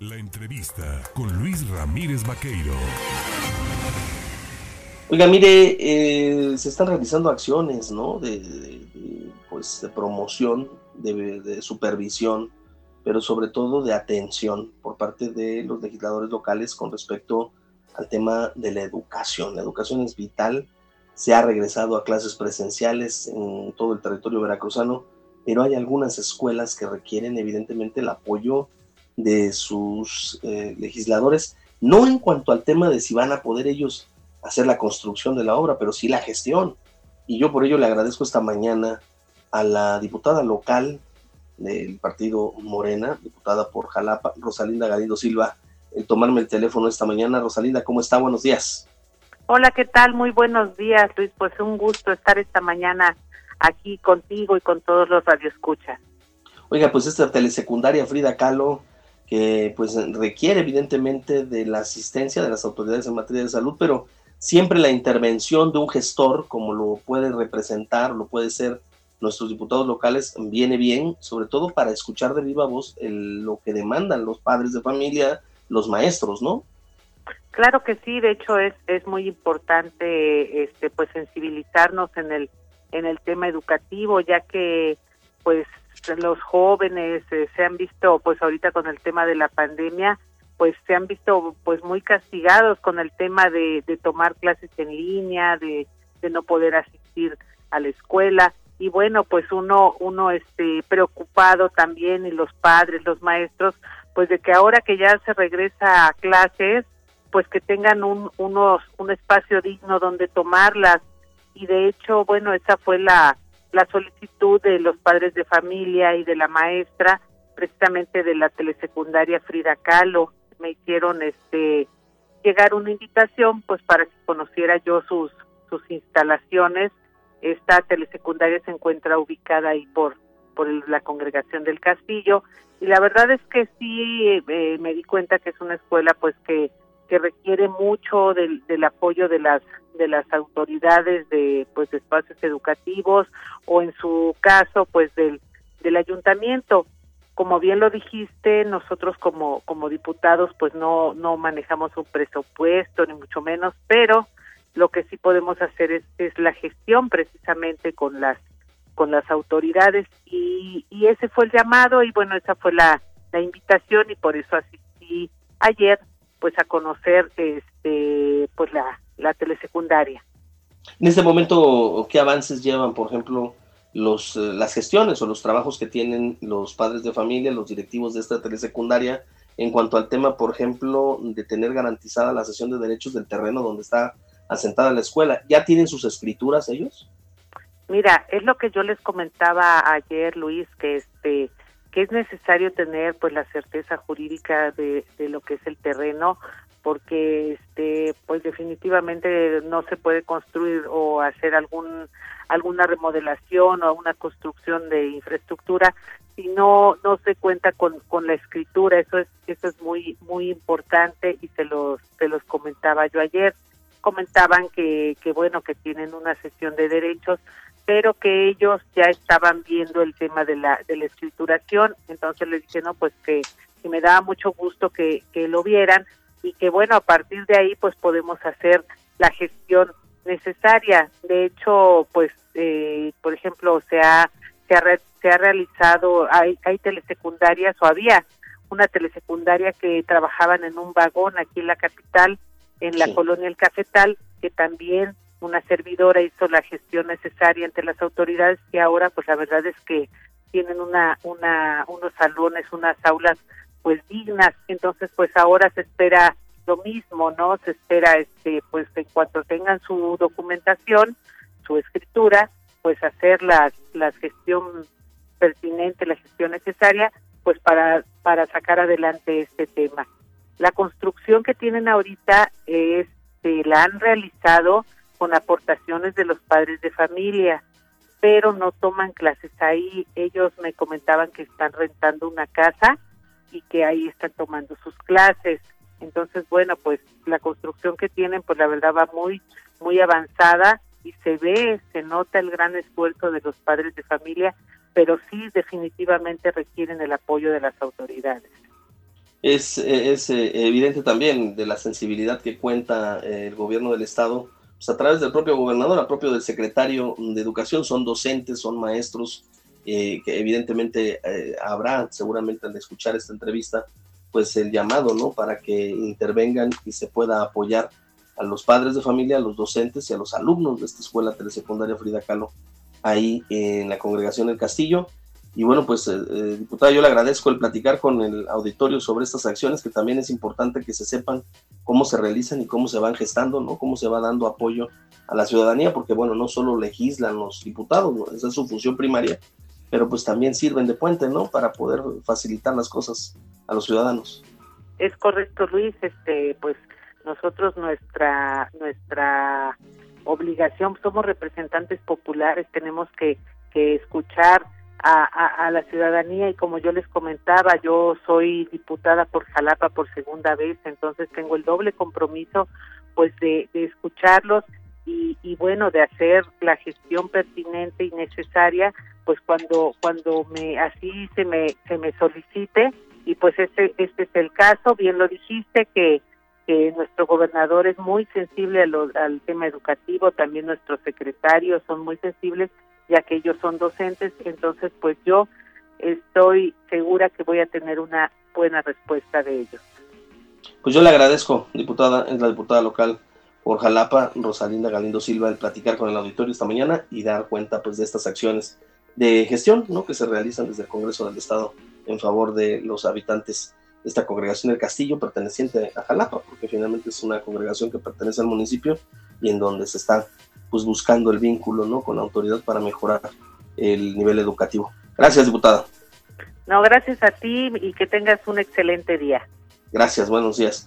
La entrevista con Luis Ramírez Vaqueiro. Oiga, mire, eh, se están realizando acciones, ¿no? De, pues, de promoción, de, de, supervisión, pero sobre todo de atención por parte de los legisladores locales con respecto al tema de la educación. La educación es vital, se ha regresado a clases presenciales en todo el territorio veracruzano, pero hay algunas escuelas que requieren evidentemente el apoyo de sus eh, legisladores, no en cuanto al tema de si van a poder ellos hacer la construcción de la obra, pero sí la gestión. Y yo por ello le agradezco esta mañana a la diputada local del partido Morena, diputada por Jalapa, Rosalinda Galindo Silva, el tomarme el teléfono esta mañana. Rosalinda, ¿cómo está? Buenos días. Hola, ¿qué tal? Muy buenos días, Luis. Pues un gusto estar esta mañana aquí contigo y con todos los radioescuchas. Oiga, pues esta telesecundaria Frida Kahlo que pues requiere evidentemente de la asistencia de las autoridades en materia de salud, pero siempre la intervención de un gestor, como lo puede representar, lo puede ser nuestros diputados locales, viene bien, sobre todo para escuchar de viva voz lo que demandan los padres de familia, los maestros, ¿no? Claro que sí, de hecho es, es muy importante este pues sensibilizarnos en el en el tema educativo, ya que pues los jóvenes eh, se han visto pues ahorita con el tema de la pandemia pues se han visto pues muy castigados con el tema de, de tomar clases en línea de, de no poder asistir a la escuela. Y bueno pues uno uno este preocupado también y los padres los maestros pues de que ahora que ya se regresa a clases pues que tengan un unos un espacio digno donde tomarlas. Y de hecho bueno esa fue la la solicitud de los padres de familia y de la maestra, precisamente de la telesecundaria Frida Kahlo, me hicieron este llegar una invitación pues para que conociera yo sus sus instalaciones. Esta telesecundaria se encuentra ubicada ahí por por la congregación del Castillo y la verdad es que sí eh, me di cuenta que es una escuela pues que que requiere mucho del, del apoyo de las de las autoridades de pues de espacios educativos o en su caso pues del del ayuntamiento. Como bien lo dijiste nosotros como como diputados pues no no manejamos un presupuesto ni mucho menos pero lo que sí podemos hacer es, es la gestión precisamente con las con las autoridades. Y, y ese fue el llamado y bueno esa fue la, la invitación y por eso asistí ayer pues a conocer este pues la, la telesecundaria. En este momento, ¿qué avances llevan, por ejemplo, los eh, las gestiones o los trabajos que tienen los padres de familia, los directivos de esta telesecundaria en cuanto al tema, por ejemplo, de tener garantizada la sesión de derechos del terreno donde está asentada la escuela? ¿Ya tienen sus escrituras ellos? Mira, es lo que yo les comentaba ayer, Luis, que este que es necesario tener pues la certeza jurídica de, de lo que es el terreno porque este pues definitivamente no se puede construir o hacer algún alguna remodelación o una construcción de infraestructura si no no se cuenta con, con la escritura. Eso es eso es muy muy importante y se los se los comentaba yo ayer. Comentaban que que bueno que tienen una sesión de derechos pero que ellos ya estaban viendo el tema de la, de la escrituración, entonces les dije, no, pues que, que me daba mucho gusto que, que lo vieran y que bueno, a partir de ahí pues podemos hacer la gestión necesaria. De hecho, pues, eh, por ejemplo, se ha, se ha, se ha realizado, hay, hay telesecundarias o había una telesecundaria que trabajaban en un vagón aquí en la capital, en la colonia El Cafetal, que también una servidora hizo la gestión necesaria ante las autoridades y ahora pues la verdad es que tienen una una unos salones unas aulas pues dignas. Entonces pues ahora se espera lo mismo no se espera este pues en cuanto tengan su documentación su escritura pues hacer la la gestión pertinente la gestión necesaria pues para para sacar adelante este tema. La construcción que tienen ahorita es se la han realizado con aportaciones de los padres de familia, pero no toman clases ahí. Ellos me comentaban que están rentando una casa y que ahí están tomando sus clases. Entonces, bueno, pues la construcción que tienen, pues la verdad va muy, muy avanzada y se ve, se nota el gran esfuerzo de los padres de familia, pero sí definitivamente requieren el apoyo de las autoridades. Es, es eh, evidente también de la sensibilidad que cuenta eh, el gobierno del estado, pues a través del propio gobernador, a propio del secretario de educación, son docentes, son maestros, eh, que evidentemente habrá seguramente al escuchar esta entrevista, pues el llamado, ¿no? Para que intervengan y se pueda apoyar a los padres de familia, a los docentes y a los alumnos de esta escuela telesecundaria Frida Kahlo ahí en la congregación del Castillo. Y bueno, pues, eh, eh, diputada, yo le agradezco el platicar con el auditorio sobre estas acciones, que también es importante que se sepan cómo se realizan y cómo se van gestando, ¿no? Cómo se va dando apoyo a la ciudadanía, porque bueno, no solo legislan los diputados, esa es su función primaria, pero pues también sirven de puente, ¿no? Para poder facilitar las cosas a los ciudadanos. Es correcto, Luis, este, pues nosotros nuestra nuestra obligación, somos representantes populares, tenemos que, que escuchar a, a, la ciudadanía y como yo les comentaba, yo soy diputada por Jalapa por segunda vez, entonces tengo el doble compromiso pues de, escucharlos y, y, bueno, de hacer la gestión pertinente y necesaria pues cuando cuando me así se me se me solicite. Y pues este este es el caso, bien lo dijiste que que nuestro gobernador es muy sensible al tema educativo, también nuestros secretarios son muy sensibles, ya que ellos son docentes, entonces pues yo estoy segura que voy a tener una buena respuesta de ellos. Pues yo le agradezco, diputada, es la diputada local por Jalapa, Rosalinda Galindo Silva, el platicar con el auditorio esta mañana y dar cuenta pues de estas acciones de gestión ¿no? que se realizan desde el Congreso del Estado en favor de los habitantes esta congregación del Castillo perteneciente a Jalapa, porque finalmente es una congregación que pertenece al municipio y en donde se está pues buscando el vínculo ¿no? con la autoridad para mejorar el nivel educativo. Gracias, diputada. No, gracias a ti y que tengas un excelente día. Gracias, buenos días.